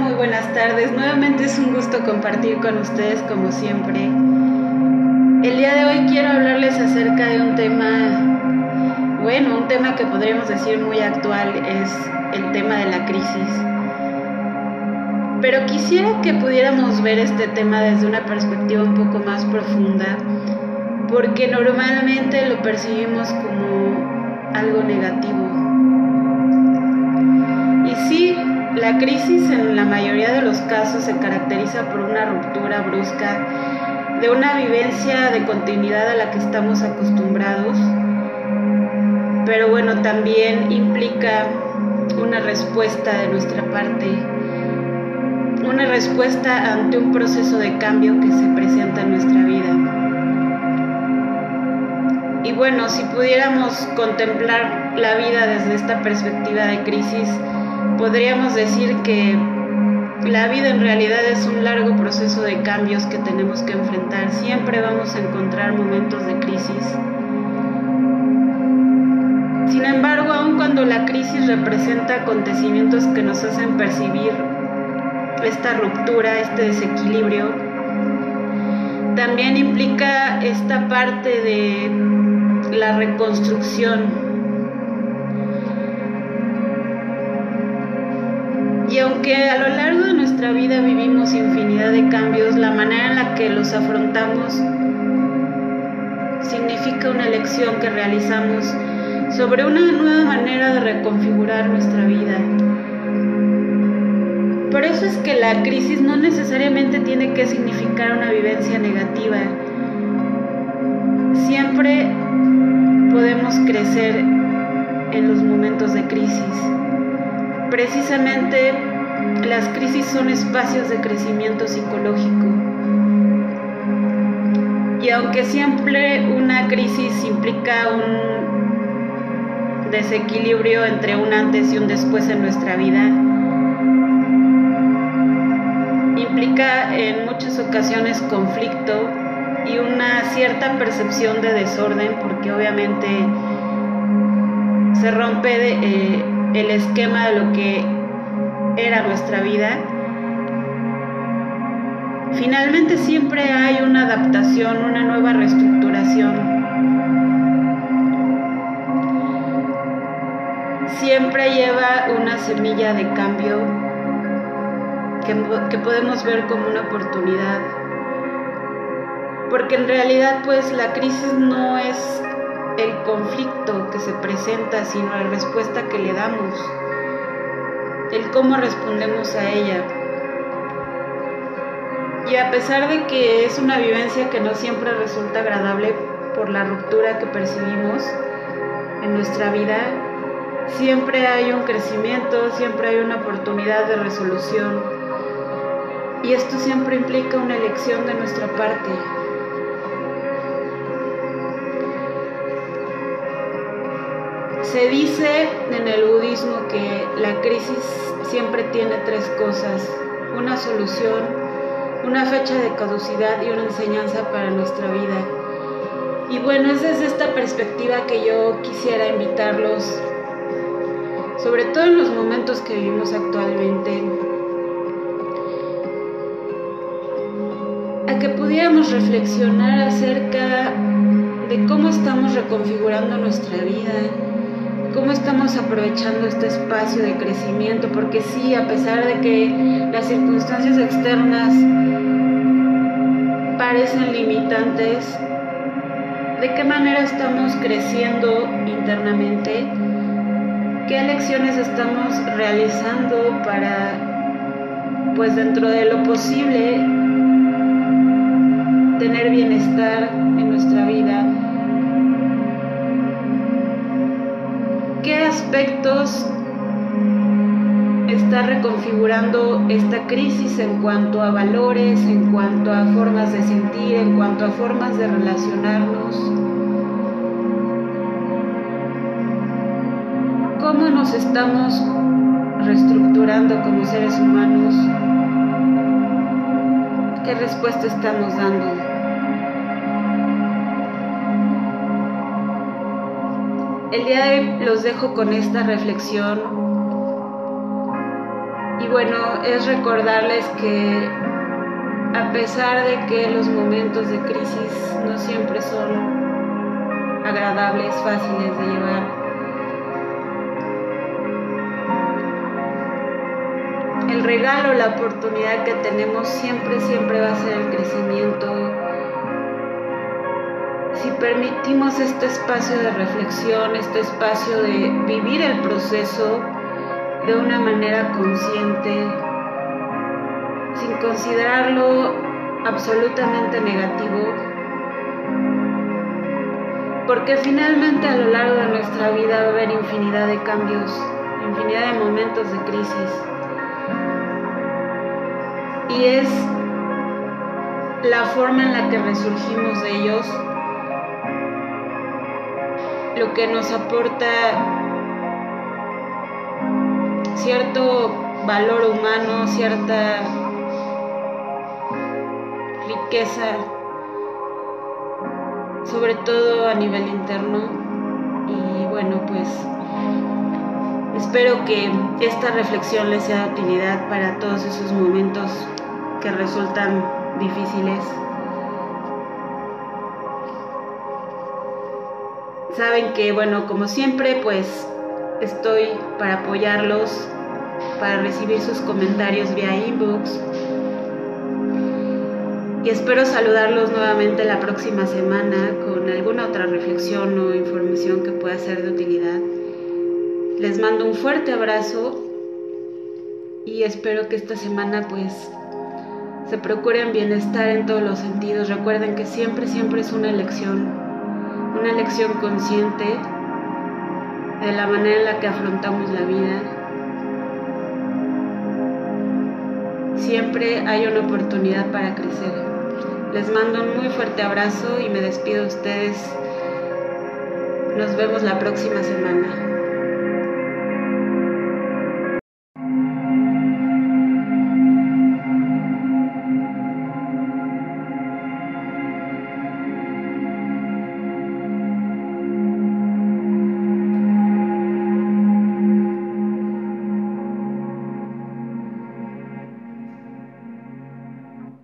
buenas tardes. Nuevamente es un gusto compartir con ustedes como siempre. El día de hoy quiero hablarles acerca de un tema, bueno, un tema que podríamos decir muy actual, es el tema de la crisis. Pero quisiera que pudiéramos ver este tema desde una perspectiva un poco más profunda, porque normalmente lo percibimos como algo negativo. La crisis en la mayoría de los casos se caracteriza por una ruptura brusca de una vivencia de continuidad a la que estamos acostumbrados, pero bueno, también implica una respuesta de nuestra parte, una respuesta ante un proceso de cambio que se presenta en nuestra vida. Y bueno, si pudiéramos contemplar la vida desde esta perspectiva de crisis, podríamos decir que la vida en realidad es un largo proceso de cambios que tenemos que enfrentar. Siempre vamos a encontrar momentos de crisis. Sin embargo, aun cuando la crisis representa acontecimientos que nos hacen percibir esta ruptura, este desequilibrio, también implica esta parte de la reconstrucción Aunque a lo largo de nuestra vida vivimos infinidad de cambios, la manera en la que los afrontamos significa una elección que realizamos sobre una nueva manera de reconfigurar nuestra vida. Por eso es que la crisis no necesariamente tiene que significar una vivencia negativa. Siempre podemos crecer en los momentos de crisis. Precisamente las crisis son espacios de crecimiento psicológico. Y aunque siempre una crisis implica un desequilibrio entre un antes y un después en nuestra vida, implica en muchas ocasiones conflicto y una cierta percepción de desorden porque obviamente se rompe eh, el esquema de lo que era nuestra vida, finalmente siempre hay una adaptación, una nueva reestructuración. Siempre lleva una semilla de cambio que, que podemos ver como una oportunidad. Porque en realidad pues la crisis no es el conflicto que se presenta, sino la respuesta que le damos, el cómo respondemos a ella. Y a pesar de que es una vivencia que no siempre resulta agradable por la ruptura que percibimos en nuestra vida, siempre hay un crecimiento, siempre hay una oportunidad de resolución. Y esto siempre implica una elección de nuestra parte, Se dice en el budismo que la crisis siempre tiene tres cosas, una solución, una fecha de caducidad y una enseñanza para nuestra vida. Y bueno, es desde esta perspectiva que yo quisiera invitarlos, sobre todo en los momentos que vivimos actualmente, a que pudiéramos reflexionar acerca de cómo estamos reconfigurando nuestra vida, cómo estamos aprovechando este espacio de crecimiento, porque sí, a pesar de que las circunstancias externas parecen limitantes, ¿de qué manera estamos creciendo internamente? ¿Qué elecciones estamos realizando para, pues dentro de lo posible, tener bienestar en nuestra vida? Aspectos está reconfigurando esta crisis en cuanto a valores, en cuanto a formas de sentir, en cuanto a formas de relacionarnos. ¿Cómo nos estamos reestructurando como seres humanos? ¿Qué respuesta estamos dando? El día de hoy los dejo con esta reflexión Y bueno, es recordarles que a pesar de que los momentos de crisis no siempre son agradables, fáciles de llevar, el regalo, la oportunidad que tenemos siempre, siempre va a ser el crecimiento. Si permitimos este espacio de reflexión, este espacio de vivir el proceso de una manera consciente, sin considerarlo absolutamente negativo, porque finalmente a lo largo de nuestra vida va a haber infinidad de cambios, infinidad de momentos de crisis. Y es la forma en la que resurgimos de ellos lo que nos aporta cierto valor humano, cierta riqueza, sobre todo a nivel interno. Y bueno, pues espero que esta reflexión les sea de utilidad para todos esos momentos que resultan difíciles. Saben que, bueno, como siempre, pues estoy para apoyarlos, para recibir sus comentarios vía inbox. Y espero saludarlos nuevamente la próxima semana con alguna otra reflexión o información que pueda ser de utilidad. Les mando un fuerte abrazo y espero que esta semana pues se procuren bienestar en todos los sentidos. Recuerden que siempre, siempre es una elección, una elección consciente de la manera en la que afrontamos la vida. Siempre hay una oportunidad para crecer. Les mando un muy fuerte abrazo y me despido de ustedes. Nos vemos la próxima semana.